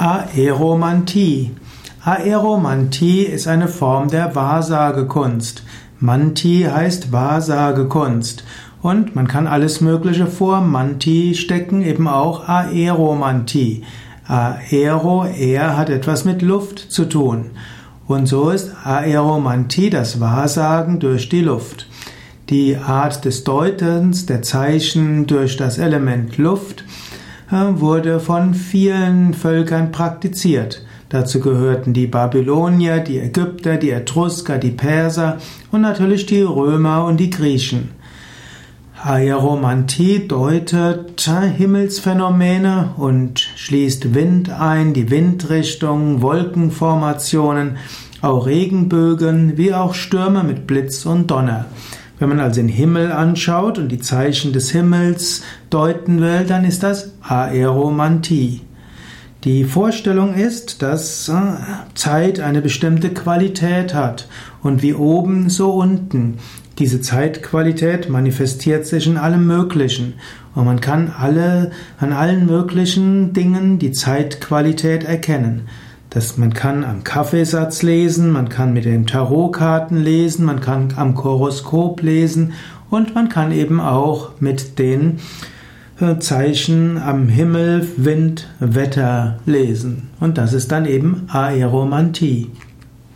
Aeromantie. Aeromantie ist eine Form der Wahrsagekunst. Manti heißt Wahrsagekunst. Und man kann alles Mögliche vor Manti stecken, eben auch Aeromantie. Aero, er hat etwas mit Luft zu tun. Und so ist Aeromantie das Wahrsagen durch die Luft. Die Art des Deutens der Zeichen durch das Element Luft wurde von vielen Völkern praktiziert. Dazu gehörten die Babylonier, die Ägypter, die Etrusker, die Perser und natürlich die Römer und die Griechen. Aeromantie deutet Himmelsphänomene und schließt Wind ein, die Windrichtung, Wolkenformationen, auch Regenbögen wie auch Stürme mit Blitz und Donner. Wenn man also den Himmel anschaut und die Zeichen des Himmels deuten will, dann ist das Aeromantie. Die Vorstellung ist, dass äh, Zeit eine bestimmte Qualität hat und wie oben, so unten. Diese Zeitqualität manifestiert sich in allem Möglichen und man kann alle, an allen möglichen Dingen die Zeitqualität erkennen. Das, man kann am Kaffeesatz lesen, man kann mit den Tarotkarten lesen, man kann am Horoskop lesen und man kann eben auch mit den äh, Zeichen am Himmel, Wind, Wetter lesen. Und das ist dann eben Aeromantie.